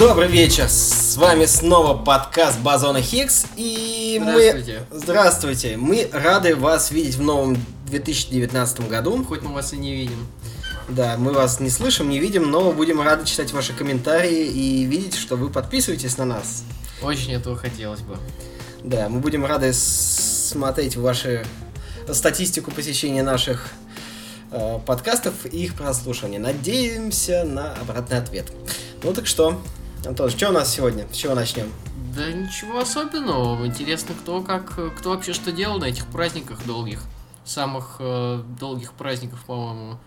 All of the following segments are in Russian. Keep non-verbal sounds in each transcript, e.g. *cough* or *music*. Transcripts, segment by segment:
Добрый вечер, с вами снова подкаст Базона Хикс и Здравствуйте. мы... Здравствуйте! Мы рады вас видеть в новом 2019 году. Хоть мы вас и не видим. Да, мы вас не слышим, не видим, но будем рады читать ваши комментарии и видеть, что вы подписываетесь на нас. Очень этого хотелось бы. Да, мы будем рады смотреть ваши статистику посещения наших э, подкастов и их прослушивания. Надеемся на обратный ответ. Ну так что, Антон, что у нас сегодня? С чего начнем? Да ничего особенного. Интересно, кто как, кто вообще что делал на этих праздниках долгих. Самых э, долгих праздников, по-моему,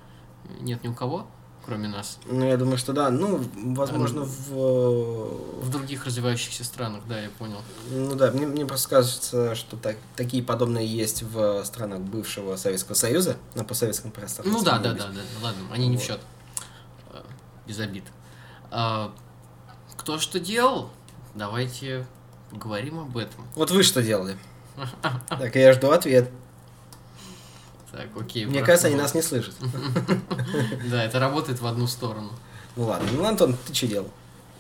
нет ни у кого, кроме нас. Ну, я думаю, что да. Ну, возможно, в... э, В других развивающихся странах, да, я понял. Ну да, мне, мне просто кажется, что так, такие подобные есть в странах бывшего Советского Союза, на постсоветском пространстве. Ну да, да, да, да, ладно, они не в Вот. счет. Э, Без обид. А, кто что делал? Давайте поговорим об этом. Вот вы что делали? *laughs* Так, я жду ответ. Так, окей. Мне кажется, они нас не слышат. *laughs* Да, это работает в одну сторону. Ну ладно, ну Антон, ты что делал?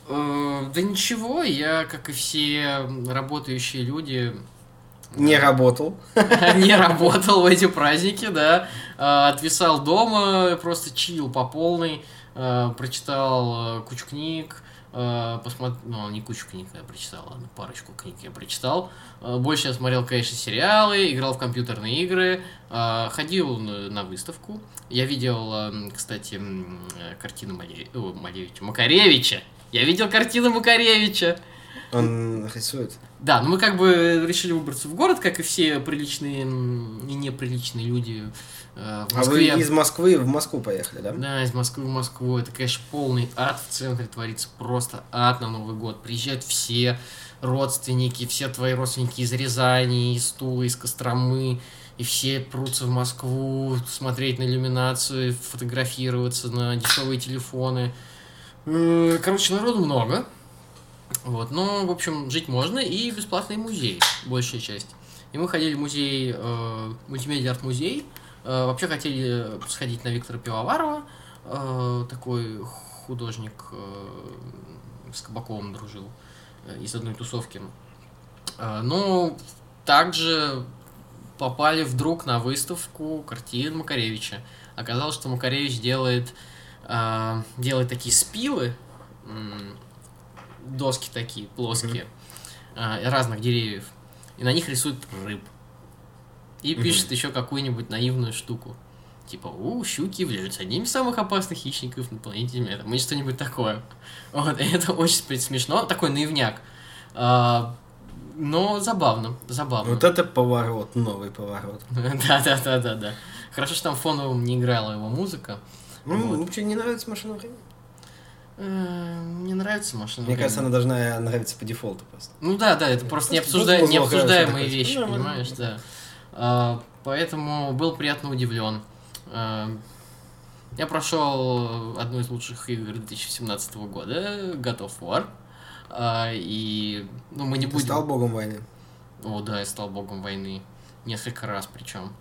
Э, Да ничего, я, как и все работающие люди, Не работал. *laughs* не работал в эти праздники, да. Э, Отвисал дома, просто чил по полной, э, прочитал э, кучу книг, посмотрел, ну, не кучу книг я прочитал, ладно, парочку книг я прочитал. Э, Больше я смотрел, конечно, сериалы, играл в компьютерные игры, э, ходил на выставку. Я видел, э, кстати, э, картину Малевича, Макаревича. Я видел картину Макаревича. Он рисует. Да, ну мы как бы решили выбраться в город, как и все приличные и неприличные люди э, в А вы Москве. из Москвы в Москву поехали, да? Да, из Москвы в Москву. Это, конечно, полный ад в центре творится. Просто ад на Новый год. Приезжают все родственники, все твои родственники из Рязани, из Тулы, из Костромы. И все прутся в Москву смотреть на иллюминацию, фотографироваться на дешевые телефоны. Э, Короче, народу много. Вот, но, в общем, жить можно, и бесплатный музей, большая часть. И мы ходили в музей, э, мультимедиа арт-музей, Э, вообще хотели сходить на Виктора Пивоварова, э, такой художник э, с Кабаковым дружил э, из одной тусовки. Э, но также попали вдруг на выставку картин Макаревича. Оказалось, что Макаревич делает, э, делает такие спилы, доски такие плоские, э, разных деревьев, и на них рисует рыб. И пишет еще какую-нибудь наивную штуку. Типа, у, щуки являются одним из самых опасных хищников на планете Земля. Или что-нибудь такое. Вот, и это очень смешно. Такой наивняк. А, но забавно, забавно. Вот это поворот, новый поворот. *laughs* Да, да, да, да, да. Хорошо, что там фоновым не играла его музыка. Ну, Вот. вообще не нравится машина времени. Мне нравится машина. Мне времени. кажется, она должна нравиться по дефолту просто. Ну да, да, это просто Просто необсужда- воздух необсуждаемые хороший вещи, такой. понимаешь, да. А, Поэтому был приятно удивлен. А, Я прошел одну из лучших игр 2017 года, God of War. А, И, ну, мы не Ты будем... стал богом войны. О, да, я стал богом войны. Несколько раз причем.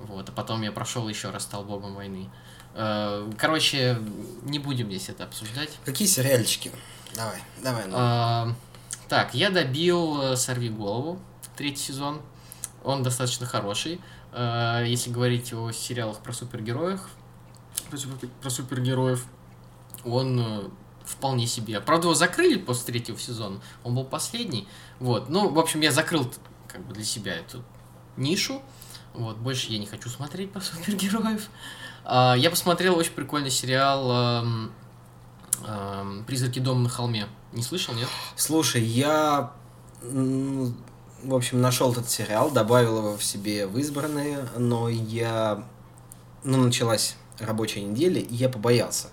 Вот, а потом я прошел еще раз, стал богом войны. Э, Короче, не будем здесь это обсуждать. Какие сериальчики? Давай, давай. ну. А, Так, я добил э, «Сорви голову», третий сезон. Он достаточно хороший. А, Если говорить о сериалах про супергероев, про, супер- про супергероев, он э, вполне себе. Правда, его закрыли после третьего сезона. Он был последний. Вот. Ну, в общем, я закрыл как бы для себя эту нишу. Вот, больше я не хочу смотреть про супергероев. Я посмотрел очень прикольный сериал эм, эм, «Призраки дома на холме». Не слышал, нет? Слушай, я, в общем, нашел этот сериал, добавил его в себе в избранные, но я, ну, началась рабочая неделя, и я побоялся.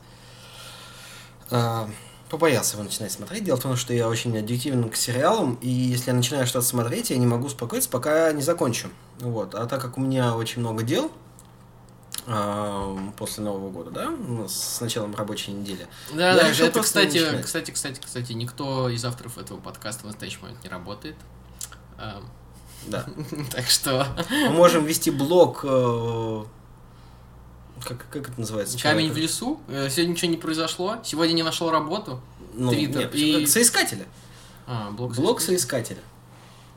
А, побоялся его начинать смотреть. Дело в том, что я очень аддиктивен к сериалам, и если я начинаю что-то смотреть, я не могу успокоиться, пока не закончу. Вот. А так как у меня очень много дел, а, после Нового года, да, ну, с началом рабочей недели. Да, Я да, решил это, кстати, начинать. кстати, кстати, кстати, никто из авторов этого подкаста в настоящий момент не работает. Эм, Да. *laughs* Так что Мы можем вести блог э, Как, как это называется? камень в лесу. Э, Сегодня ничего не произошло. Сегодня не нашел работу. Ну, Твиттер нет, и- соискателя. А, блог. Блог соискателя.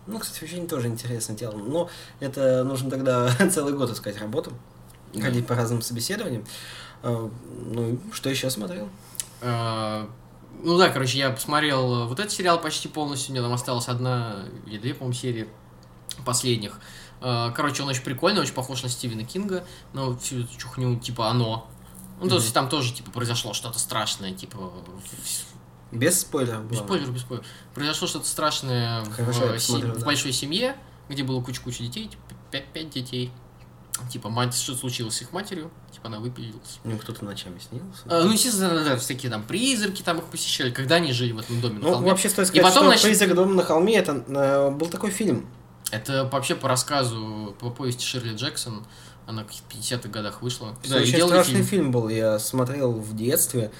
Ну, кстати, вообще не тоже интересное дело. Но это нужно тогда *laughs* целый год искать работу, Да. ходить по разным собеседованиям. А, Ну, что еще смотрел? А, Ну да, короче, я посмотрел э, вот этот сериал почти полностью, у меня там осталась одна или две, по-моему, серии последних. А, Короче, он очень прикольный, очень похож на Стивена Кинга, но всю эту чухню, типа, оно. Ну, то есть там тоже, типа, произошло что-то страшное, типа, в- Без спойлеров. без спойлеров, без спойлеров. Произошло что-то страшное в, Хорошо, э, посмотрю, в да. большой семье, где было куча-куча детей, типа, пять, пять детей. Типа, мать, что случилось с их матерью? Типа, она выпилилась. Ну, кто-то ночами снился. А, ну, естественно, да, да, всякие там призраки там их посещали, когда они жили в этом доме на Ну, холме. вообще стоит И сказать, потом, что значит- «Призрак дома на холме» это э, был такой фильм. Это вообще по рассказу, по повести Ширли Джексон. Она в каких-то 50-х годах вышла. Это и очень страшный фильм. фильм. был. Я смотрел в детстве,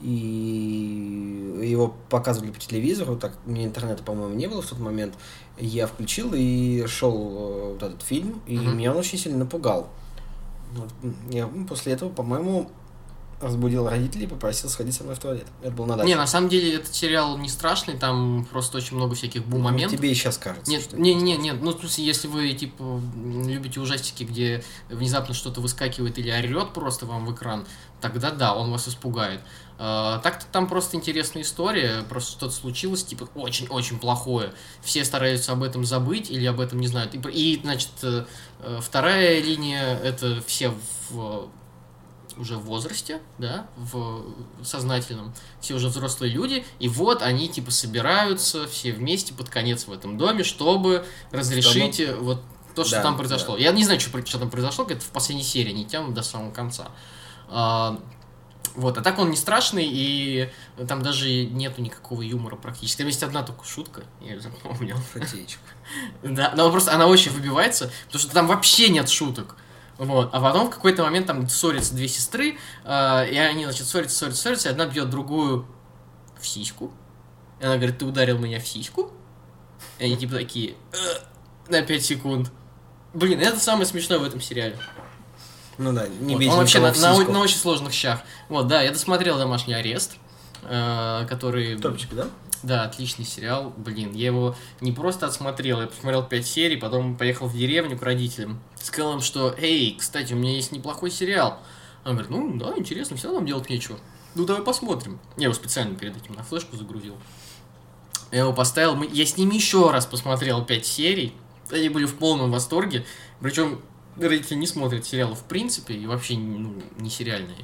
и его показывали по телевизору, так мне интернета, по-моему, не было в тот момент. Я включил и шел э, вот этот фильм, и Мгм. меня он очень сильно напугал. Вот, я м, после этого, по-моему, разбудил родителей и попросил сходить со мной в туалет. Это был на даче. Не, на самом деле этот сериал не страшный, там просто очень много всяких Ну, бум-моментов. Тебе и сейчас кажется. Нет, не, не, нет, ну, в смысле, если вы, типа, любите ужастики, где внезапно что-то выскакивает или орет просто вам в экран, тогда да, он вас испугает. А, так-то там просто интересная история, просто что-то случилось, типа, очень-очень плохое. Все стараются об этом забыть или об этом не знают. И, и, значит, э, э, вторая линия, это все в уже в возрасте, да, в сознательном, все уже взрослые люди, и вот они типа собираются все вместе под конец в этом доме, чтобы разрешить э, вот то, что Да, там произошло. Я не знаю, что, что там произошло, это в последней серии не тянут до самого конца. А, вот, а так он не страшный, и там даже нету никакого юмора практически. Там есть одна только шутка, я ее запомнил. *laughs* Да, но просто она очень выбивается, потому что там вообще нет шуток. Вот. А потом в какой-то момент там ссорятся две сестры, э, и они, значит, ссорятся, ссорятся, ссорятся, и одна бьет другую в сиську. И она говорит, ты ударил меня в сиську? И они типа такие, «Э», на 5 секунд. Блин, это самое смешное в этом сериале. Ну да, не Вот, он вообще на, на- на очень сложных щах. Вот, да, я досмотрел «Домашний арест», э, который... Топчик, да? Да, отличный сериал. Блин, я его не просто отсмотрел, я посмотрел 5 серий, потом поехал в деревню к родителям. Сказал им, что, эй, кстати, у меня есть неплохой сериал. Он говорит, ну да, интересно, все нам делать нечего. Ну давай посмотрим. Я его специально перед этим на флешку загрузил. Я его поставил, мы- я с ними еще раз посмотрел 5 серий. Они были в полном восторге. Причем родители не смотрят сериалы в принципе, и вообще ну, не сериальные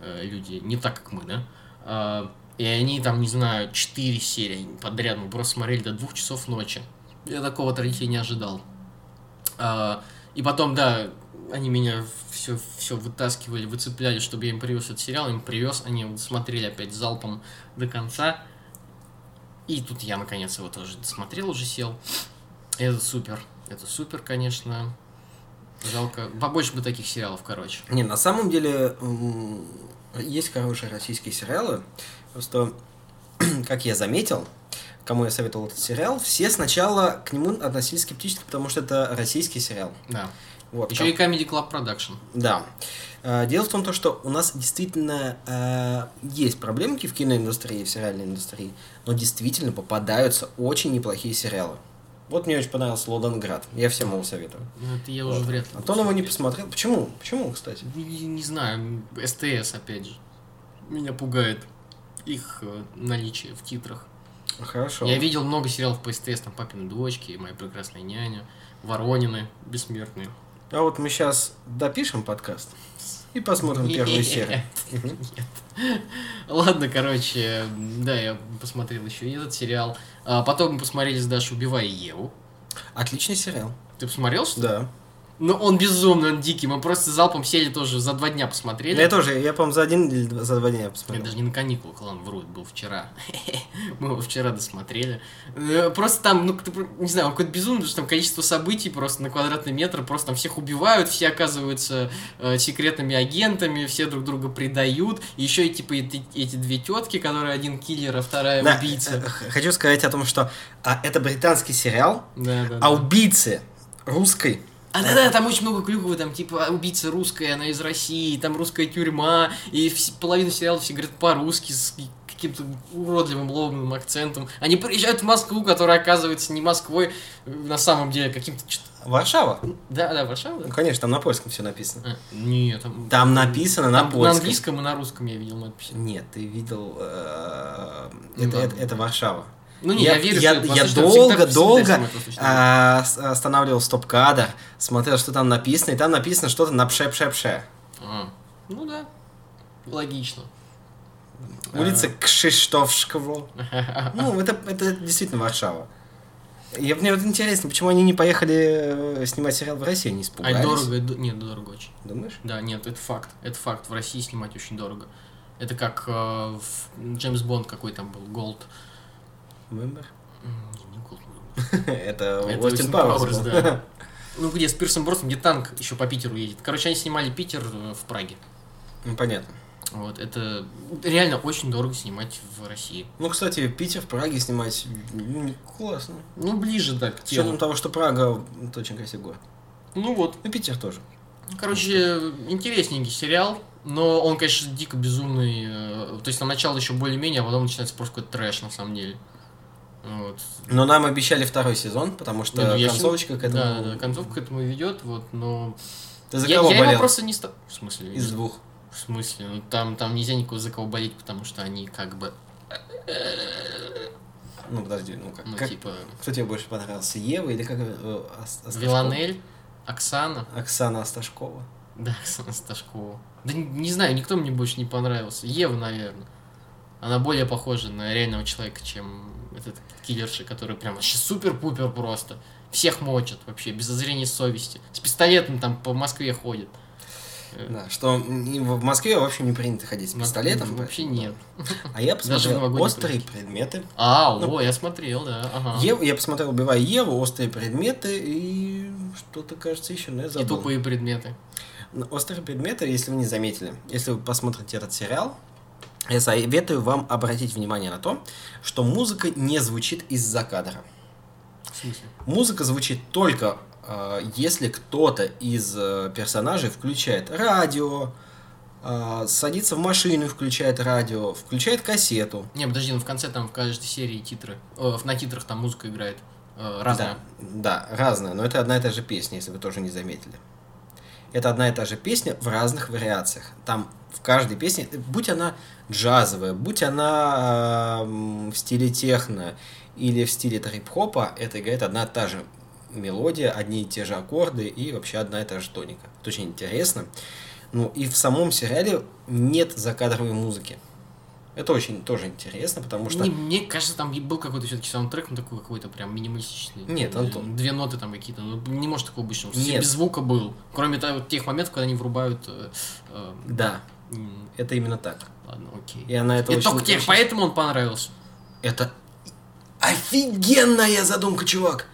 э, люди, не так, как мы, да. А, и они там, не знаю, 4 серии подряд, мы просто смотрели до двух часов ночи. Я такого от родителей не ожидал. А, и потом, да, они меня все, все вытаскивали, выцепляли, чтобы я им привез этот сериал, им привез, они смотрели опять залпом до конца. И тут я, наконец, его тоже смотрел, уже сел. Это супер. Это супер, конечно. Жалко. Побольше бы таких сериалов, короче. Не, на самом деле есть хорошие российские сериалы. Просто, *clears throat* как я заметил, кому я советовал этот сериал, все сначала к нему относились скептически, потому что это российский сериал. Да. Вот, Еще и Comedy Club Production. Да. Э, Дело в том, то, что у нас действительно э, есть проблемки в киноиндустрии, в сериальной индустрии, но действительно попадаются очень неплохие сериалы. Вот мне очень понравился Лодонград. Я всем его советую. Ну, это я уже Вот. вряд ли. А то он его не посмотрел. Почему? Почему, кстати? Не, не знаю, СТС, опять же. Меня пугает их э, наличие в титрах. Хорошо. Я видел много сериалов по СТС, там «Папины дочки», «Моя прекрасная няня», «Воронины», «Бессмертные». А вот мы сейчас допишем подкаст и посмотрим первую серию. Ладно, короче, да, я посмотрел еще и этот сериал. А потом мы посмотрели с Дашей «Убивая Еву». Отличный сериал. Ты посмотрел, что ли? Да. Ну, он безумный, он дикий. Мы просто залпом сели тоже за два дня посмотрели. Я тоже, я, по-моему, за один или два- за два дня Я посмотрел. даже не на каникулах, ладно, вру, это был вчера. *laughs* Мы его вчера досмотрели. Э, Просто там, ну, не знаю, он какой-то безумный, потому что там количество событий просто на квадратный метр, просто там всех убивают, все оказываются э, секретными агентами, все друг друга предают. Еще и, типа, эти, эти две тетки, которые один киллер, а вторая Да, убийца. э, Хочу сказать о том, что а, это британский сериал, Да, да, а да. убийцы русской А да-да, там очень много клюквы, там типа убийца русская, она из России, там русская тюрьма, и вс- половину сериала все говорят по-русски с каким-то уродливым лобным акцентом. Они приезжают в Москву, которая оказывается не Москвой, на самом деле каким-то... Варшава? Да, да, Варшава, Ну, да? конечно, там на польском все написано. А, нет, там... Там написано на там польском. английском и на русском я видел надписи. Нет, ты видел... э, Ну это, это, это Варшава. Ну не, я, я, верю, я, что я долго, всегда- долго а, останавливал стоп-кадр, смотрел, что там написано, и там написано что-то на пше-пше-пше. А, Ну да, логично. Улица Кшиштовшкова. *laughs* Ну, это, это действительно Варшава. И мне вот интересно, почему они не поехали э, снимать сериал в России, не А испугались? это дорого, нет, дорого очень. Думаешь? Да, нет, это факт. Это факт. В России снимать очень дорого. Это как э, в Джеймс Бонд какой там был, Голд. Голд. *laughs* Это Остин Пауэрс. Да. *laughs* Ну где, с Пирсом Бросом, где танк еще по Питеру едет. Короче, они снимали Питер э, в Праге. Ну, понятно. Вот, это реально очень дорого снимать в России. Ну, кстати, Питер в Праге снимать ну, классно. Ну, ближе, да, к С учетом телу. того, что Прага это очень красивый город. Ну вот. Ну, Питер тоже. Короче, интересненький сериал, но он, конечно, дико безумный. э, То есть на начало еще более-менее, а потом начинается просто какой-то трэш, на самом деле. Вот. Но нам обещали второй сезон, потому что Не, ну, я концовочка щас- к этому... Да, да, да, концовка к этому ведет, вот, но... Ты за я кого я болел? его просто не стал... В смысле? Из двух. В смысле? Ну, там, там нельзя никого за кого болеть, потому что они как бы, Ну, подожди, ну как? ну, как- типа, Кто тебе больше понравился, Ева или как... э, Ас- Асташкова? Виланель, Оксана. Оксана Асташкова. Да, Оксана Сташкова. Да не, не знаю, никто мне больше не понравился. Ева, наверное. Она более похожа на реального человека, чем этот киллерши, который прям вообще супер-пупер просто. Всех мочат вообще, без зазрения совести. С пистолетом там по Москве ходит. Э, Да, что в Москве вообще не принято ходить с пистолетом. Вообще поэтому- нет. А я посмотрел «Острые предметы». А, Ну, о, я смотрел, да. Ага. Ев- я посмотрел «Убивая Еву», «Острые предметы» и что-то, кажется, еще, но я И забыл. тупые предметы. Ну, «Острые предметы», если вы не заметили, если вы посмотрите этот сериал, я советую вам обратить внимание на то, что музыка не звучит из-за кадра. В смысле? Музыка звучит только э, если кто-то из э, персонажей включает радио, э, садится в машину и включает радио, включает кассету. Не, подожди, ну в конце там в каждой серии титры. Э, на титрах там музыка играет. Э, разная. Да, да, разная, но это одна и та же песня, если вы тоже не заметили. Это одна и та же песня в разных вариациях. Там в каждой песне, будь она джазовая, будь она в стиле техно или в стиле трип-хопа, это играет одна и та же мелодия, одни и те же аккорды и вообще одна и та же тоника. Это очень интересно. Ну и в самом сериале нет закадровой музыки. Это очень тоже интересно, потому что... Мне, мне кажется, там был какой-то все-таки саундтрек, ну такой какой-то прям минималистичный. Нет, Антон. Две ноты там какие-то. Ну, не может такого быть, что Нет. без звука был. Кроме того, тех моментов, когда они врубают. э, э, Да, это именно так. ладно, окей. И она это И очень- только тебе поэтому он понравился. Это офигенная задумка, чувак.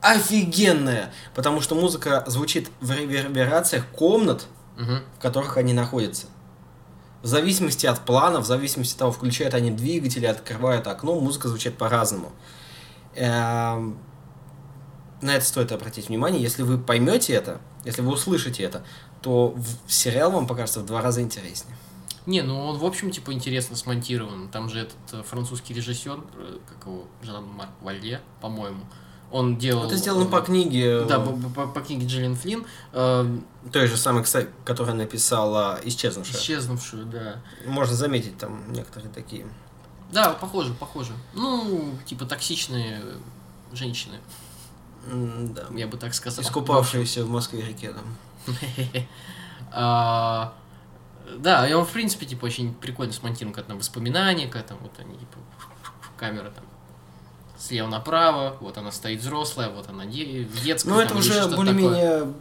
Офигенная. Потому что музыка звучит в реверберациях комнат, Мгм. в которых они находятся. В зависимости от плана, в зависимости от того, включают они двигатели, открывают окно, музыка звучит по-разному. Эм, На это стоит обратить внимание. Если вы поймете это, если вы услышите это, то в- сериал вам покажется в два раза интереснее. Не, ну он, в общем, типа, интересно смонтирован. Там же этот э, французский режиссер, э, как его, Жан-Марк Валье, по-моему, он делал... Это сделано э, по книге, Да, по, по- по книге Джиллиан Флинн. э, той же самой, кстати, которая написала «Исчезнувшая». исчезнувшую, да. Можно заметить там некоторые такие. Да, похоже, похоже. Ну, типа токсичные женщины, Да. я бы так сказал. Искупавшиеся в Москве реке там. А, *laughs* Да, и он, в принципе, типа, очень прикольно смонтирован, как там воспоминания, как там вот они, типа, камера там слева направо, вот она стоит взрослая, вот она де- детская. Ну, это уже более-менее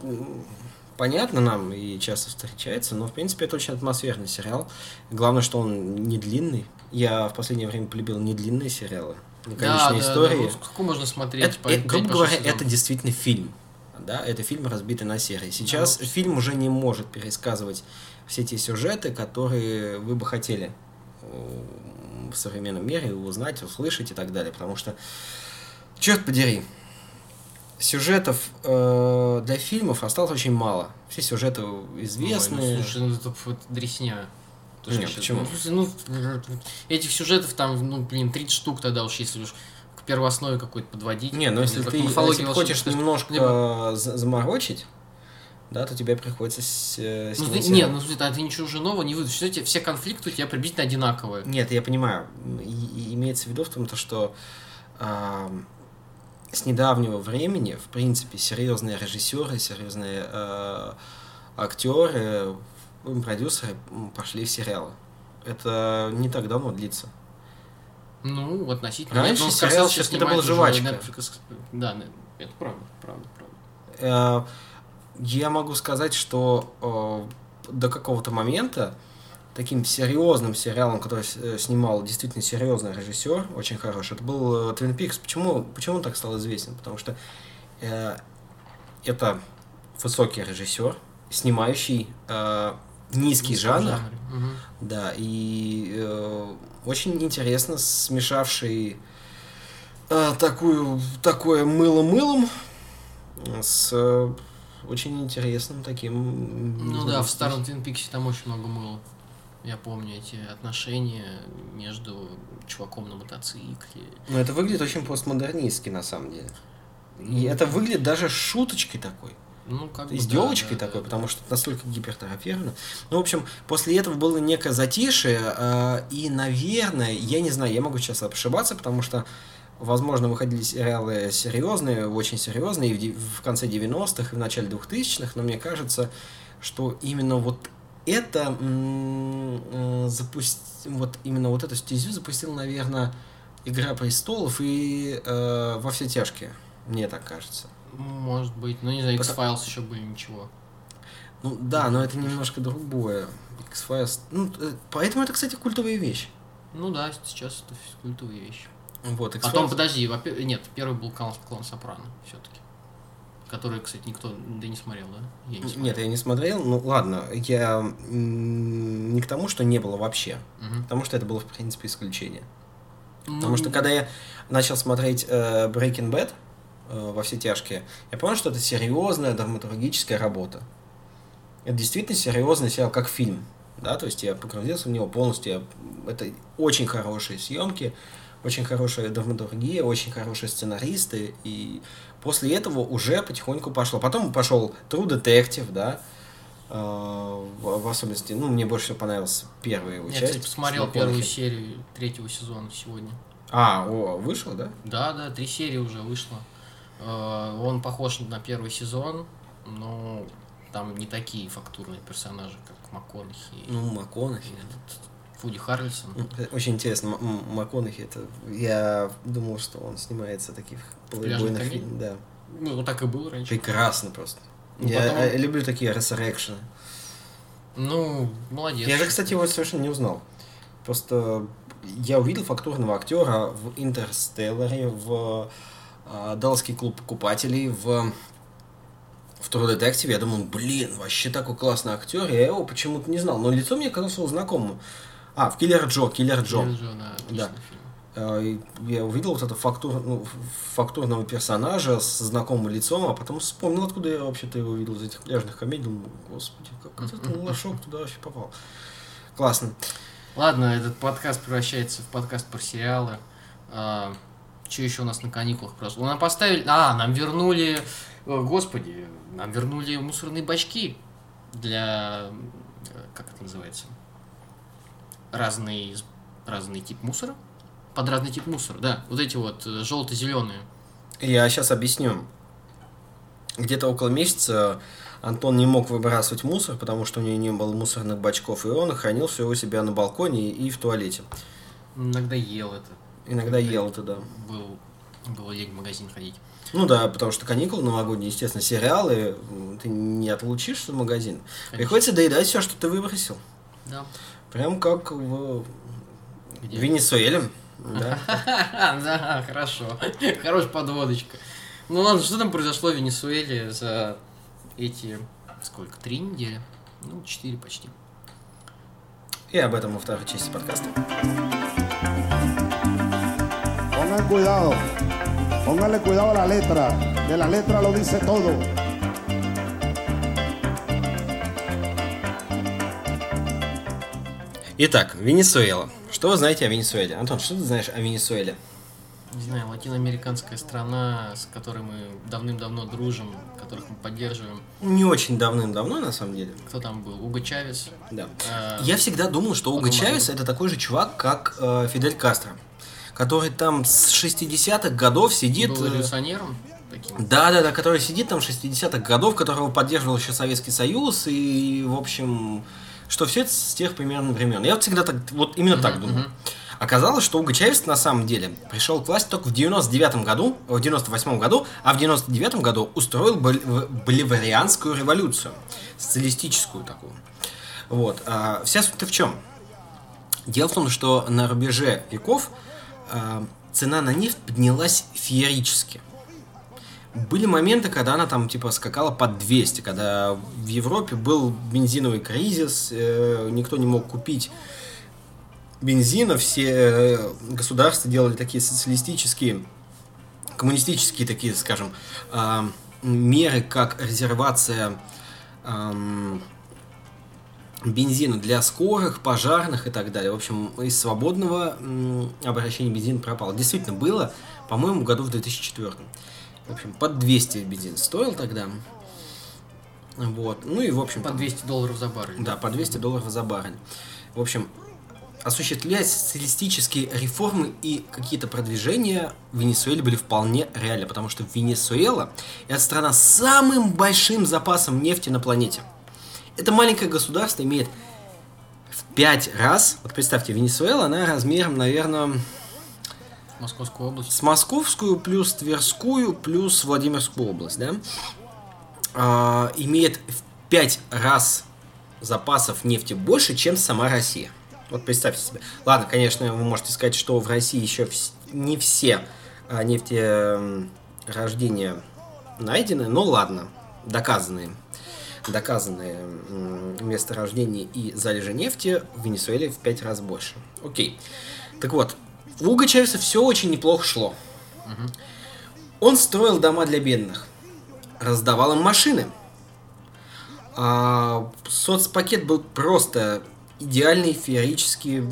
понятно нам и часто встречается, но, в принципе, это очень атмосферный сериал. Главное, что он не длинный. Я в последнее время полюбил не длинные сериалы, не. Да, конечные да, истории. да, ну, сколько можно смотреть? Это, по- э, пять, грубо говоря, сезонов? это действительно фильм. Да, это фильм, разбитый на серии. Сейчас Ну, фильм уже не может пересказывать все те сюжеты, которые вы бы хотели э, в современном мире узнать, услышать и так далее. Потому что, черт подери, сюжетов э, для фильмов осталось очень мало. Все сюжеты Ой, ну, известны. слушай, ну это дресня. Нет, почему? Ну, ну, этих сюжетов там, ну, блин, 30 штук тогда уж, если уж первооснове какой-то подводить. Не, ну если ты, если ты хочешь немножко Либо- э, за- заморочить, да, то тебе приходится с, э, Ну, ты- не, ну, смотри, а ты ничего уже нового не выйдешь. Все, все конфликты у тебя приблизительно одинаковые. Нет, я понимаю. И, и имеется в виду в том, то, что ам, с недавнего времени, в принципе, серьезные режиссеры, серьезные э, актеры, продюсеры пошли в сериалы. Это не так давно длится. Ну, относительно. Раньше Ну, сериал это была уже жвачка. Netflix. Да, не- это правда, правда, правда. Э, Я могу сказать, что э, до какого-то момента таким серьезным сериалом, который э, снимал действительно серьезный режиссер, очень хороший, это был Твин Пикс. Почему, почему он так стал известен? Потому что э, это высокий режиссер, снимающий э, низкий жанр, жанре. Мгм. да, и э, очень интересно смешавший э, такую, такое мыло мылом с э, очень интересным таким... Ну да, в старом Твин Пиксе там очень много мыла. Я помню эти отношения между чуваком на мотоцикле. Но это выглядит очень постмодернистски на самом деле. И Ну, это выглядит даже шуточкой такой. Ну, как бы, С да, девочкой да, такой, да. потому что это настолько гипертрофировано. Ну, в общем, после этого было некое затишье, э, и, наверное, я не знаю, я могу сейчас ошибаться, потому что, возможно, выходили сериалы серьезные, очень серьезные, и в, в конце 90-х, и в начале 2000-х, но мне кажется, что именно вот это э, запуст... вот именно вот эту стезю запустил, наверное, Игра престолов и э, во все тяжкие. Мне так кажется. Может быть. Ну, не знаю, Потому- X-Files еще были ничего. Ну да, но это немножко другое. X-Files. Ну, э, поэтому это, кстати, культовая вещь. Ну да, сейчас это культовые вещи. Вот, X-Files. Потом, подожди, во-пе- нет, первый был клан, клан Сопрано все-таки. Который, кстати, никто да не смотрел, да? Я не смотрел. Нет, я не смотрел. Ну ладно, я не к тому, что не было вообще. Мгм. Потому что это было, в принципе, исключение. Ну, Потому что когда я начал смотреть э, Breaking Bad во все тяжкие, я понял, что это серьезная драматургическая работа. Это действительно серьезный сериал, как фильм. Да, то есть я погрузился в него полностью. я- Это очень хорошие съемки, очень хорошая драматургия, очень хорошие сценаристы. И после этого уже потихоньку пошло. Потом пошел True Detective, да. э, в, особенности, ну, мне больше всего понравилась первая его Я, часть. кстати, посмотрел первую серию третьего сезона сегодня. А, о, вышел, да? Да, да, три серии уже вышло. Э, Он похож на первый сезон, но там не такие фактурные персонажи, как МакКонахи Ну, МакКонахи. Вуди Харрельсон. М, Очень интересно, МакКонахи, это... Я думал, что он снимается таких фильмах. Да. Ну, вот так и было раньше. Прекрасно просто. Ну, я потом- э, люблю такие resurrection. Ну, молодец. Я же, кстати, его совершенно не узнал. Просто я увидел фактурного актера в Интерстелларе, в Далласский клуб покупателей, в в True Detective, я думал, блин, вообще такой классный актер, я его почему-то не знал, но лицо мне казалось его знакомым. А, в Киллер Джо, Киллер Джо. Киллер Джо, да, Да. и Я увидел вот этого фактур, ну, фактурного персонажа с знакомым лицом, а потом вспомнил, откуда я вообще-то его видел из этих пляжных комедий. Думаю, господи, как этот лошок туда вообще попал. Классно. Ладно, этот подкаст превращается в подкаст про сериалы. Что еще у нас на каникулах просто? Нам поставили... А, нам вернули... о, Господи, нам вернули мусорные бачки для... э, Как это называется? Разный, разный тип мусора? Под разный тип мусора, да. Вот эти вот желто-зеленые. Я сейчас объясню. Где-то около месяца Антон не мог выбрасывать мусор, потому что у него не было мусорных бачков, и он хранил все у себя на балконе и в туалете. Иногда ел это. Иногда ел это, да. Был, было лень в магазин ходить. Ну да, потому что каникулы новогодние, естественно, сериалы, ты не отлучишься в магазин. Конечно. Приходится доедать все, что ты выбросил. Да. Прям как в Где? Венесуэле. Да. *laughs* Да, хорошо. Хорошая подводочка. Ну ладно, что там произошло в Венесуэле за эти, сколько, три недели? Ну, четыре почти. И об этом во второй части подкаста. Cuidado, póngale cuidado a la letra, que la letra lo dice todo. Итак, Венесуэла. Что вы знаете о Венесуэле? Антон, что ты знаешь о Венесуэле? Не знаю, латиноамериканская страна, с которой мы давным-давно дружим, которых мы поддерживаем. Не очень давным-давно, на самом деле. Кто там был? Уго Чавес. Да. Э, Я всегда думал, что Уго. Чавес это такой же чувак, как э, Фидель Кастро, который там с 60-х годов сидит... был э, революционером таким. Да, да, да, который сидит там 60-х годов, которого поддерживал еще Советский Союз, и, в общем, что все это с тех примерно времен. Я вот всегда так, вот именно так думал. мгм. Оказалось, что Уго Чавес на самом деле пришел к власти только в 99 году, в 98 году, а в 99 году устроил боливарианскую революцию, социалистическую такую. Вот. а вся суть-то в чем? Дело в том, что на рубеже веков цена на нефть поднялась феерически. Были моменты, когда она там типа скакала под 200, когда в Европе был бензиновый кризис, э, никто не мог купить бензина, все э, государства делали такие социалистические, коммунистические такие, скажем, а, меры, как резервация бензина для скорых, пожарных и так далее. В общем, из свободного обращения бензин пропало. Действительно было, по-моему, году в 2004. В общем, под 200 бензин стоил тогда. Вот. Ну и, в общем, По 200 долларов за баррель. да, по 200 долларов за баррель. В общем, осуществлять социалистические реформы и какие-то продвижения в Венесуэле были вполне реальны, потому что Венесуэла – это страна с самым большим запасом нефти на планете. Это маленькое государство имеет в пять раз, вот представьте, Венесуэла, она размером, наверное, Московскую область. с Московскую плюс Тверскую плюс Владимирскую область, да, а, имеет в пять раз запасов нефти больше, чем сама Россия. Вот представьте себе. Ладно, конечно, вы можете сказать, что в России еще не все а, нефтерождения найдены, но ладно, доказанные. Доказанные месторождения и залежи нефти в Венесуэле в пять раз больше. Окей. Так вот, у Уго Чавеса все очень неплохо шло. Он строил дома для бедных, раздавал им машины. А соцпакет был просто идеальный, феерический,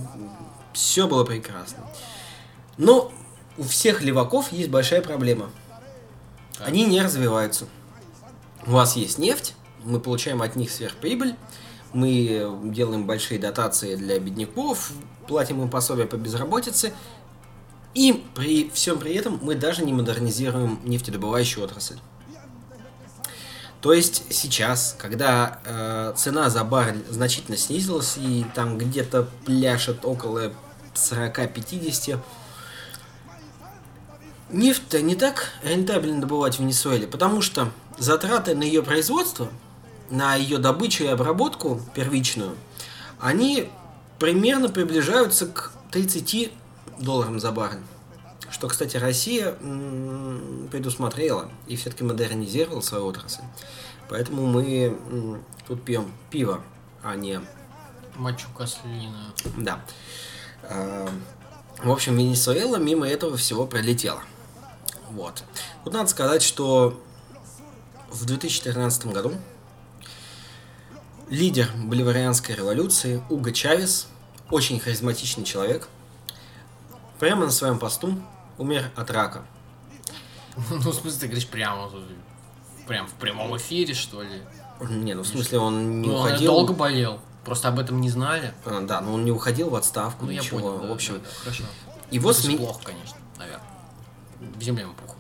все было прекрасно. Но у всех леваков есть большая проблема. Они не развиваются. У вас есть нефть, мы получаем от них сверхприбыль, мы делаем большие дотации для бедняков, платим им пособия по безработице, и при всем при этом мы даже не модернизируем нефтедобывающую отрасль. То есть сейчас, когда э, цена за баррель значительно снизилась и там где-то пляшет около 40-50, нефть-то не так рентабельно добывать в Венесуэле, потому что затраты на ее производство, на ее добычу и обработку первичную, они примерно приближаются к 30 долларам за баррель. Что, кстати, Россия предусмотрела и все-таки модернизировала свою отрасль. Поэтому мы тут пьем пиво, а не Мачука слина. да. А, В общем, Венесуэла мимо этого всего пролетела. Вот. Тут надо сказать, что в 2013 году лидер боливарианской революции Уго Чавес, очень харизматичный человек, прямо на своем посту умер от рака. *laughs* Ну, в смысле, ты говоришь прямо, тут, прям в прямом эфире, что ли? Не, ну в смысле он не Ну, он уходил. долго болел. Просто об этом не знали. А, да, но он не уходил в отставку, Ну, я ничего. понял. да, в общем, да, да, хорошо. его сме- плохо, конечно, наверное. В земле ему похуй.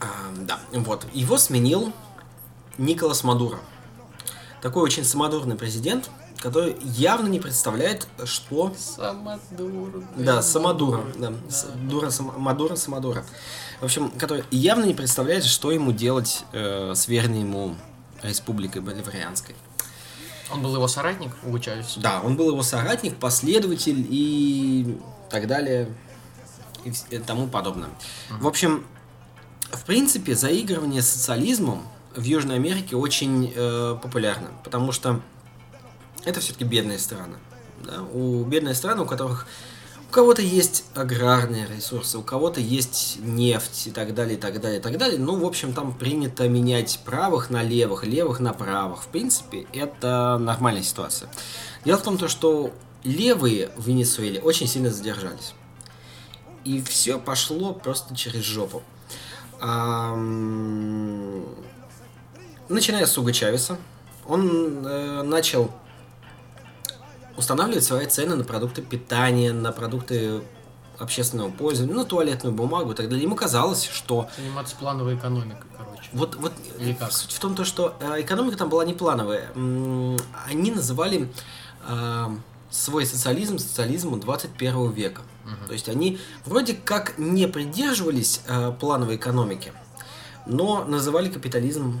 А, да, вот. Его сменил Николас Мадуро. Такой очень самодурный президент, который явно не представляет, что... Самодур. Да, самодура. Да, дура, сам- Мадуро, самодура. В общем, который явно не представляет, что ему делать э, с верной ему республикой Боливарианской. Он был его соратник, Чавес? Да, он был его соратник, последователь и так далее и тому подобное. В общем, в принципе, заигрывание с социализмом в Южной Америке очень э, популярно, потому что это все-таки бедные страны. да. У бедные страны, у которых у кого-то есть аграрные ресурсы, у кого-то есть нефть и так далее, и так далее, и так далее. Ну, в общем, там принято менять правых на левых, левых на правых. В принципе, это нормальная ситуация. Дело в том, то, что левые в Венесуэле очень сильно задержались. И все пошло просто через жопу. Начиная с Уга Чавеса, он э, начал устанавливать свои цены на продукты питания, на продукты общественного пользования, на туалетную бумагу и так далее. Ему казалось, что Заниматься плановой экономикой, короче. вот, вот Или как? суть в том, то, что э, экономика там была не плановая. Они называли э, свой социализм социализмом 21 века. То есть они вроде как не придерживались э, плановой экономики, но называли капитализм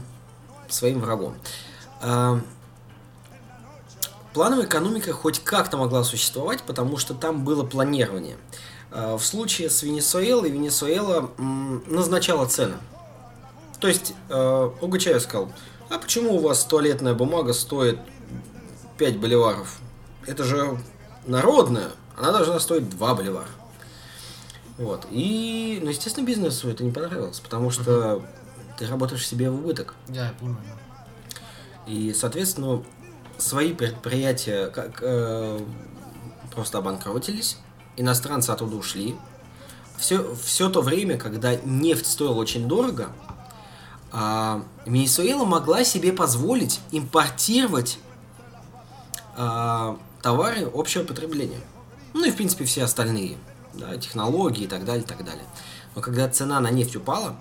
своим врагом. Э, Плановая экономика хоть как-то могла существовать, потому что там было планирование. Э, В случае с Венесуэлой, Венесуэла назначала цены. То есть Уго Чавес сказал, а почему у вас туалетная бумага стоит 5 боливаров? Это же народная, она должна стоить 2 боливара. Вот. И, ну, естественно, бизнесу это не понравилось, потому что ты работаешь себе в убыток. Да, я понимаю. И, соответственно, свои предприятия как, э, просто обанкротились, иностранцы оттуда ушли. Все, все то время, когда нефть стоила очень дорого, а, Венесуэла могла себе позволить импортировать а, товары общего потребления. Ну и, в принципе, все остальные. Да, технологии и так далее, и так далее. Но когда цена на нефть упала,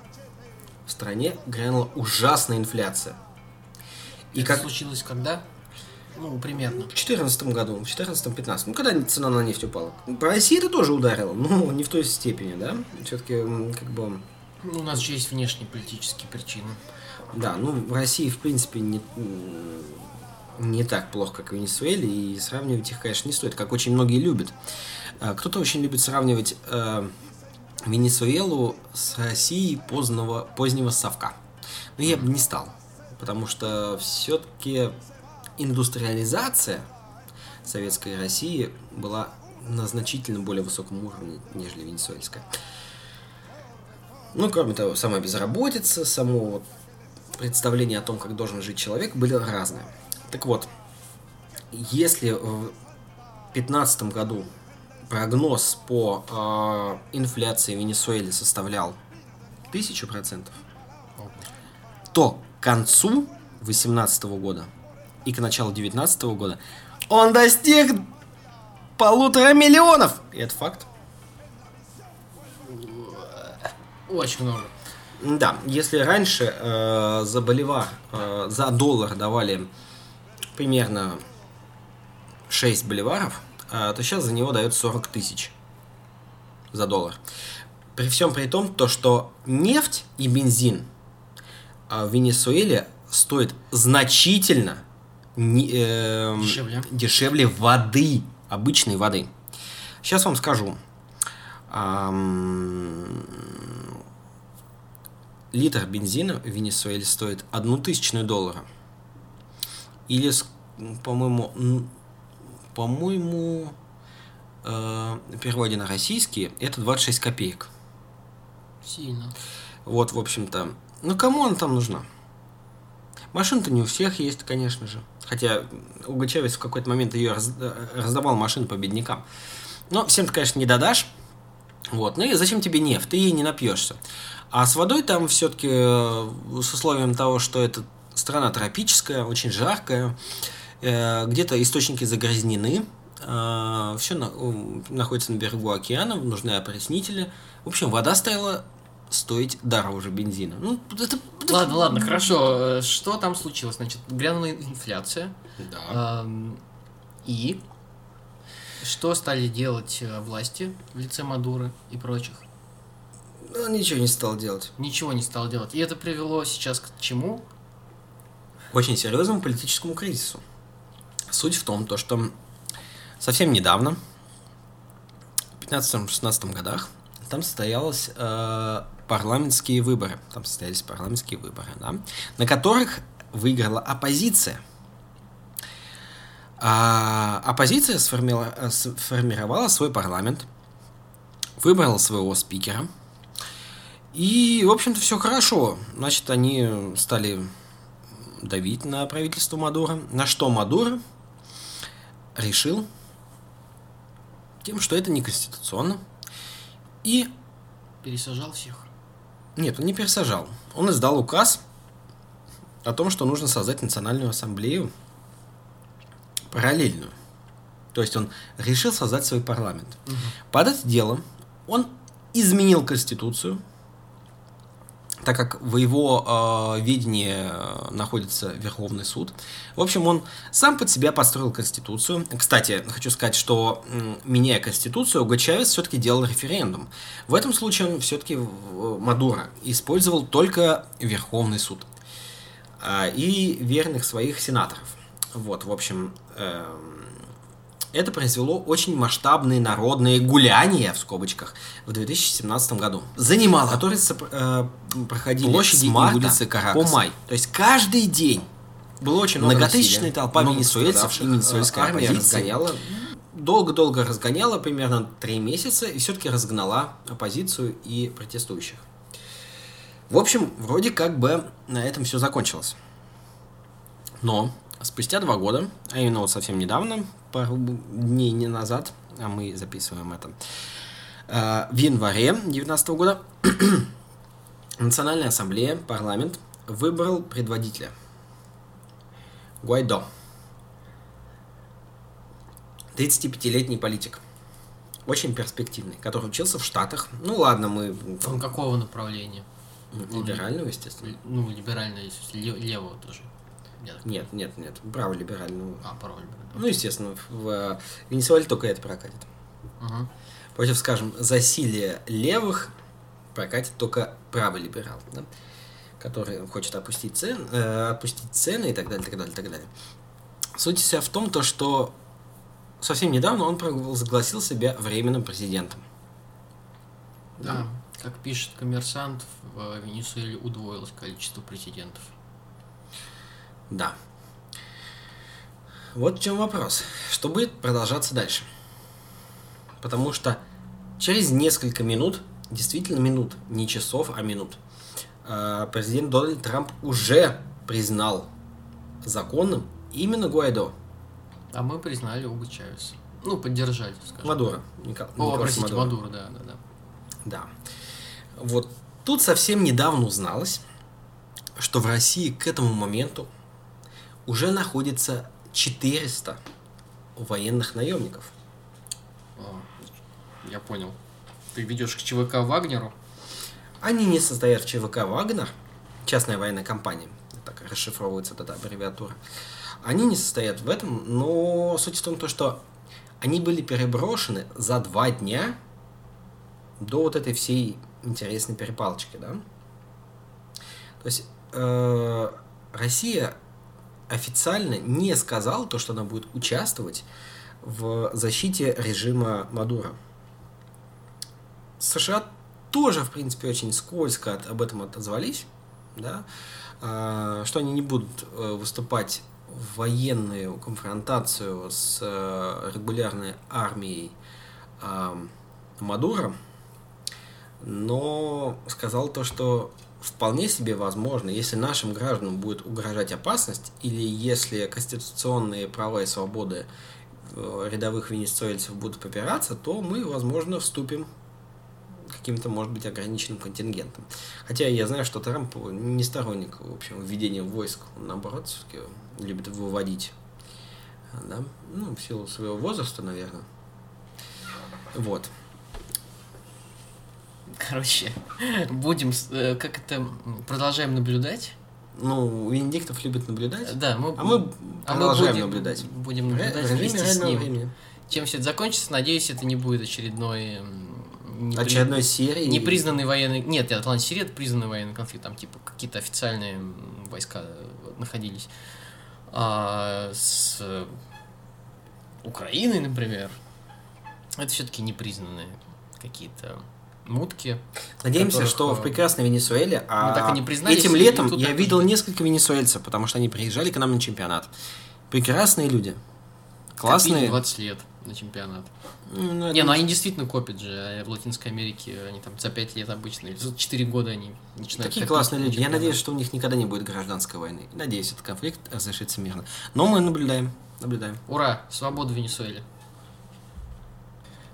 в стране грянула ужасная инфляция. И Это как случилось когда? Ну, примерно. в 2014 году, в 2014-2015, ну, когда цена на нефть упала. По России это тоже ударило, но *laughs* не в той степени, да. Все-таки, как бы, Ну, у нас же есть внешние политические причины. да, ну, в России, в принципе, не, не так плохо, как в Венесуэле, и сравнивать их, конечно, не стоит, как очень многие любят. А, Кто-то очень любит сравнивать э, Венесуэлу с Россией позднего, позднего совка. Но я бы не стал, потому что все-таки индустриализация советской России была на значительно более высоком уровне, нежели венесуэльская. Ну, кроме того, сама безработица, само представление о том, как должен жить человек, были разные. Так вот, если в 2015 году прогноз по э, инфляции в Венесуэле составлял 1000%, то к концу 2018 года и к началу 2019 года он достиг полутора миллионов. И это факт. Очень много. Да, если раньше э, за боливар, э, за доллар давали примерно 6 боливаров, то сейчас за него дают 40 тысяч за доллар. При всем при том, то, что нефть и бензин э, в Венесуэле стоит значительно не- эм, Дешевле. дешевле воды, обычной воды. Сейчас вам скажу. Ам, литр бензина в Венесуэле стоит одну тысячную доллара. Или, по-моему, по-моему, э, в переводе на российский это 26 копеек. Сильно. Вот, в общем-то. Ну, кому она там нужна? Машин-то не у всех есть, конечно же. Хотя Уго Чавес в какой-то момент ее раз- э, раздавал машины по беднякам. Но всем ты, конечно, не додашь. Вот. Ну и зачем тебе нефть? Ты ей не напьешься. А с водой там все-таки с условием того, что это страна тропическая, очень жаркая, э, где-то источники загрязнены, все находится на берегу океана, нужны опреснители. В общем, вода стала стоить дороже бензина. Ну, это... это- Ладно, ладно, хорошо. Э, Что там случилось? Значит, грянула инфляция. Да. И что стали делать э, власти в лице Мадуры и прочих? Он ничего не стал делать. Ничего не стал делать. И это привело сейчас к чему? очень серьезному политическому кризису. Суть в том, то, что совсем недавно, в 15-16 годах, там состоялись э, парламентские выборы. Там состоялись парламентские выборы, да, на которых выиграла оппозиция. А оппозиция сформила- сформировала свой парламент, выбрала своего спикера. И, в общем-то, все хорошо. Значит, они стали давить на правительство Мадуро. На что Мадуро решил тем, что это неконституционно. И Пересажал всех. нет, он не пересажал. Он издал указ о том, что нужно создать национальную ассамблею параллельную. То есть он решил создать свой парламент. Под это дело он изменил конституцию, так как в его э, ведении э, находится Верховный суд. В общем, он сам под себя построил конституцию. Кстати, хочу сказать, что меняя конституцию, Уго Чавес все-таки делал референдум. В этом случае он все-таки Мадуро использовал только Верховный суд а, и верных своих сенаторов. Вот, в общем, эм, это произвело очень масштабные народные гуляния, в скобочках, в 2017 году. Занимало, которые сопр- э, проходили Площади с и марта улицы по Каракаса. май. То есть каждый день Было очень много многотысячная толпа венесуэльцев и венесуэльская Э, армия оппозиция разгоняла. долго-долго разгоняла, примерно три месяца, и все-таки разгнала оппозицию и протестующих. В общем, вроде как бы на этом все закончилось. Но спустя два года, а именно вот совсем недавно, пару дней не назад, а мы записываем это, э, в январе 2019 года *clears throat* Национальная ассамблея, парламент, выбрал предводителя. Гуайдо. 35-летний политик. Очень перспективный, который учился в Штатах. Ну ладно, мы Он какого направления? либерального, естественно. Ну, либерального, левого тоже. Так- Нет, нет, нет, право либерального. А, пароль. либерального. Ну, естественно, в э, Венесуэле только это прокатит. Мгм. Против, скажем, засилия левых прокатит только правый либерал, да? который хочет опустить, цен, э, опустить цены и так далее, так далее, так далее. Суть вся в том, то, что совсем недавно он провозгласил себя временным президентом. Да. Как пишет коммерсант, в Венесуэле удвоилось количество президентов. Да. Вот в чем вопрос. Что будет продолжаться дальше? Потому что через несколько минут, действительно минут, не часов, а минут, э, президент Дональд Трамп уже признал законным именно Гуайдо. А мы признали Уго Чавеса. Ну, поддержали, скажем. Мадуро. Ника- О, Николаса простите, Мадуро. Мадуро, да, да, да. Да. Вот тут совсем недавно узналось, что в России к этому моменту уже находится 400 военных наемников. Я понял. Ты ведешь к ЧВК Вагнеру? Они не состоят в ЧВК «Вагнер», частная военная компания, так расшифровывается эта аббревиатура. Они не состоят в этом, но суть в том, то, что они были переброшены за два дня до вот этой всей интересной перепалочки, да? То есть э, Россия официально не сказала то, что она будет участвовать в защите режима Мадура. США тоже, в принципе, очень скользко от- об этом отозвались, да, а, что они не будут э, выступать в военную конфронтацию с э, регулярной армией а, Мадура, но сказал то, что вполне себе возможно, если нашим гражданам будет угрожать опасность, или если конституционные права и свободы э, рядовых венесуэльцев будут попираться, то мы, возможно, вступим каким-то, может быть, ограниченным контингентом. Хотя я знаю, что Трамп не сторонник, в общем, введения войск. Он, наоборот, все-таки любит выводить. Да? Ну, в силу своего возраста, наверное. Вот. Короче, будем, э, как это, продолжаем наблюдать. Ну, Венедиктов любит наблюдать. Да, мы, А мы а мы продолжаем будем, наблюдать. Будем ре- наблюдать режиме вместе с ним. времени. Чем все это закончится, надеюсь, это не будет очередной... непри- Очередной серии. Непризнанный военный... Нет, ладно, Сирия это признанный военный конфликт, там типа какие-то официальные войска э, находились. А с э, Украиной, например, это все-таки непризнанные какие-то мутки. Надеемся, которых, что э, в прекрасной Венесуэле, а мы так и не признались, этим летом я видел будет. несколько венесуэльцев, потому что они приезжали к нам на чемпионат. Прекрасные люди. Копили Классные. 20 лет на чемпионат. М, ну, Не, ну они действительно копят же. а В Латинской Америке они там за 5 лет обычно, за 4 года они начинают Такие классные люди. Я надеюсь, что у них никогда не будет гражданской войны. Надеюсь, этот конфликт разрешится мирно. Но мы наблюдаем. Наблюдаем. Ура! Свобода Венесуэле.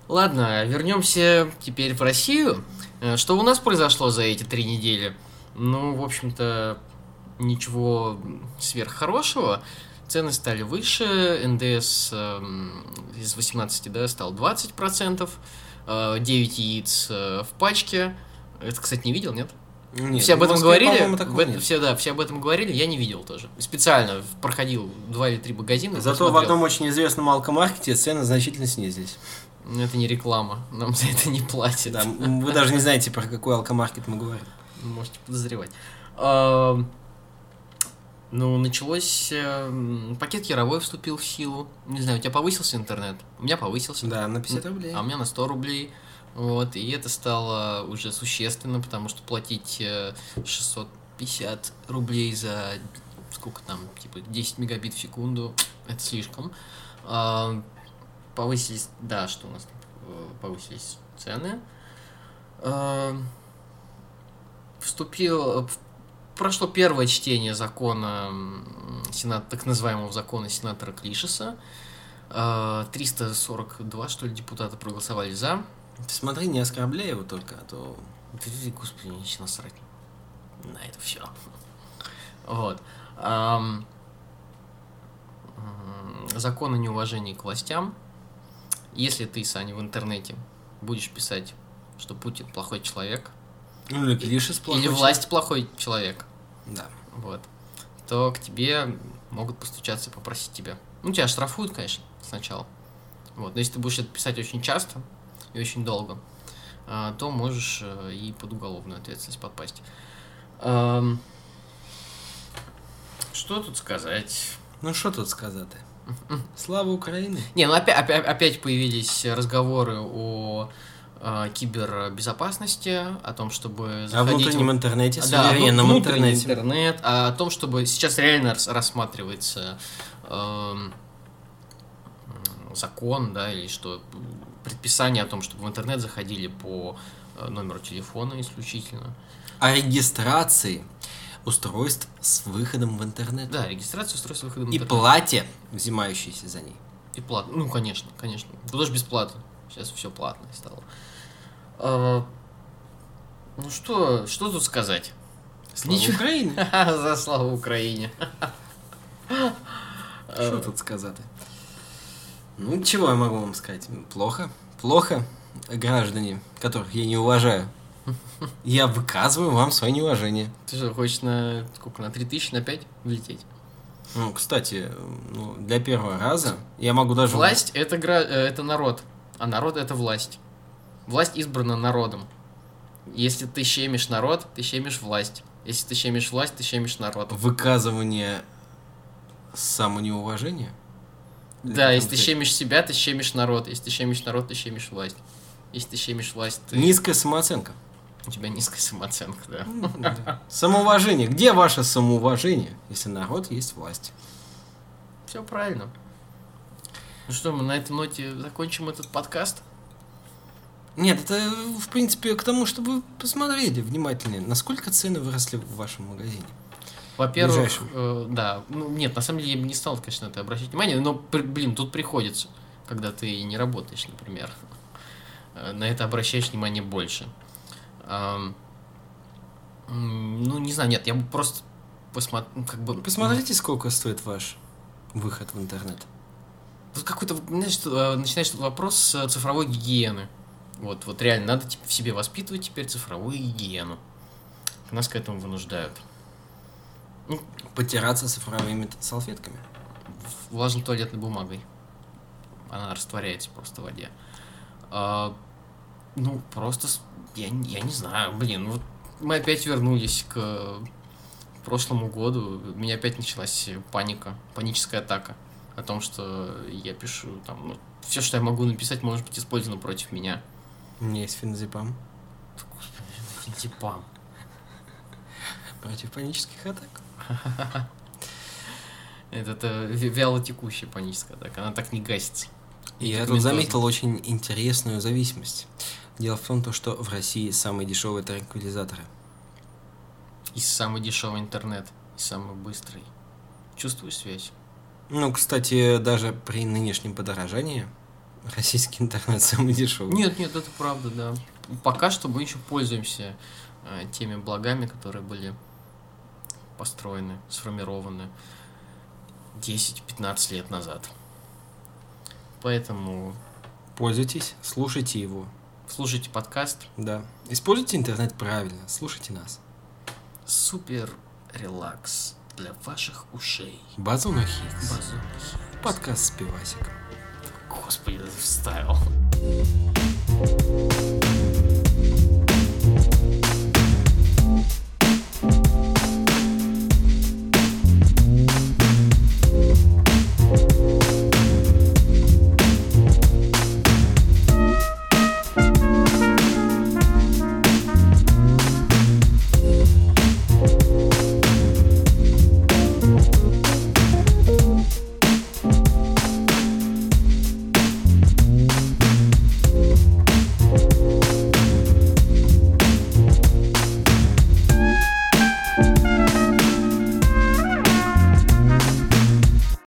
Ладно, вернемся теперь в Россию. Э, Что у нас произошло за эти три недели? Ну, в общем-то, ничего сверххорошего. Цены стали выше, НДС эм, из 18 да, стал 20%, э, 9 яиц э, в пачке. Это, кстати, не видел, нет? Нет, все об в этом Москве, говорили. В- нет. все, да, все об этом говорили, я не видел тоже. Специально проходил два или три магазина. Зато в посмотрел. одном очень известном алкомаркете цены значительно снизились. Это не реклама, нам за это не платят. Да, вы даже не знаете, про какой алкомаркет мы говорим. Можете подозревать. Ну, началось... эм, Пакет Яровой вступил в силу. Не знаю, у тебя повысился интернет? У меня повысился. Да, на 50 рублей. А у меня на 100 рублей. Вот, и это стало уже существенно, потому что платить э, 650 рублей за сколько там, типа 10 мегабит в секунду, это слишком. Повысились, да, что у нас э, повысились цены. А, Вступил, в- прошло первое чтение закона, сенат, так называемого закона сенатора Клишеса. А, 342, что ли, депутата проголосовали за. Смотри, не оскорбляй его только, а то... Господи, мне насрать на это все. Вот. Закон о неуважении к властям. Если ты, Саня, в интернете будешь писать, что Путин плохой человек, Ну, или Клишес плохой или власть плохой человек. Да. вот, то к тебе могут постучаться и попросить тебя. Ну, тебя штрафуют, конечно, сначала. Вот. Но если ты будешь это писать очень часто и очень долго, а, то можешь э, и под уголовную ответственность подпасть. Что тут сказать? Ну, что тут сказать? Слава Украине. Не, ну опять, опять, опять появились разговоры о э, кибербезопасности, о том, чтобы О заходить... внутреннем в- интернете, А, да, суверенном ну, внутренний интернете. интернет, а о том, чтобы сейчас реально рас- рассматривается м, закон, да, или что предписание о том, чтобы в интернет заходили по э, номеру телефона исключительно. О регистрации устройств с выходом в интернет. Да, регистрация устройства выхода в И интернет. платье, взимающееся за ней. И платно. Ну, конечно, конечно. Куда же бесплатно? Сейчас все платное стало. А, ну что, что тут сказать? Слава Ничего. Украине. *laughs* За славу Украине. Что тут сказать? Ну, чего я могу вам сказать? Плохо. Плохо, граждане, которых я не уважаю. Я выказываю вам свое неуважение. Ты что, хочешь на сколько, на 3000, на 5 влететь? Ну, кстати, ну, для первого раза я могу даже... Власть это, гра- э, это народ, а народ это власть. Власть избрана народом. Если ты щемишь народ, ты щемишь власть. Если ты щемишь власть, ты щемишь народ. Выказывание самонеуважения? Да, если ты щемишь себя, ты щемишь народ. Если ты щемишь народ, ты щемишь власть. Если ты щемишь власть, ты... Низкая самооценка. У тебя низкая самооценка, да. *laughs* Самоуважение. Где ваше самоуважение, если народ есть власть? Все правильно. Ну что, мы на этой ноте закончим этот подкаст? Нет, это, в принципе, к тому, чтобы вы посмотрели внимательнее, насколько цены выросли в вашем магазине. Во-первых, э, да, ну нет, на самом деле я бы не стал, конечно, на это обращать внимание, но, блин, тут приходится, когда ты не работаешь, например, Э, на это обращаешь внимание больше. Ну, не знаю, нет, я бы просто посмотрел, как бы... Посмотрите, сколько стоит ваш выход в интернет. Тут какой-то, знаешь, что, начинается вопрос с э, цифровой гигиены. Вот, вот реально, надо типа, в себе воспитывать теперь цифровую гигиену. Нас к этому вынуждают. Потираться цифровыми салфетками. влажной туалетной бумагой. Она растворяется просто в воде. А, ну, просто, я, не- я не знаю, блин, вот мы опять вернулись к прошлому году, у меня опять началась паника, паническая атака о том, что я пишу там, ну, все, что я могу написать, может быть использовано против меня. У меня есть феназепам Типа. *laughs* против панических атак. Это, это ви- вялотекущая паническая атака, она так не гасится. И я тут заметил очень интересную зависимость. Дело в том, то, что в России самые дешевые транквилизаторы. И самый дешевый интернет, и самый быстрый. Чувствуешь связь? Ну, кстати, даже при нынешнем подорожании Российский интернет *laughs* самый дешевый. Нет, нет, это правда, да. Пока что мы еще пользуемся э, теми благами, которые были построены, сформированы 10-15 лет назад. Поэтому Пользуйтесь, слушайте его. Слушайте подкаст. Да. Используйте интернет правильно, слушайте нас. Супер релакс для ваших ушей. Базуна Хикс. Базон. Подкаст с пивасиком. Господи, я вставил.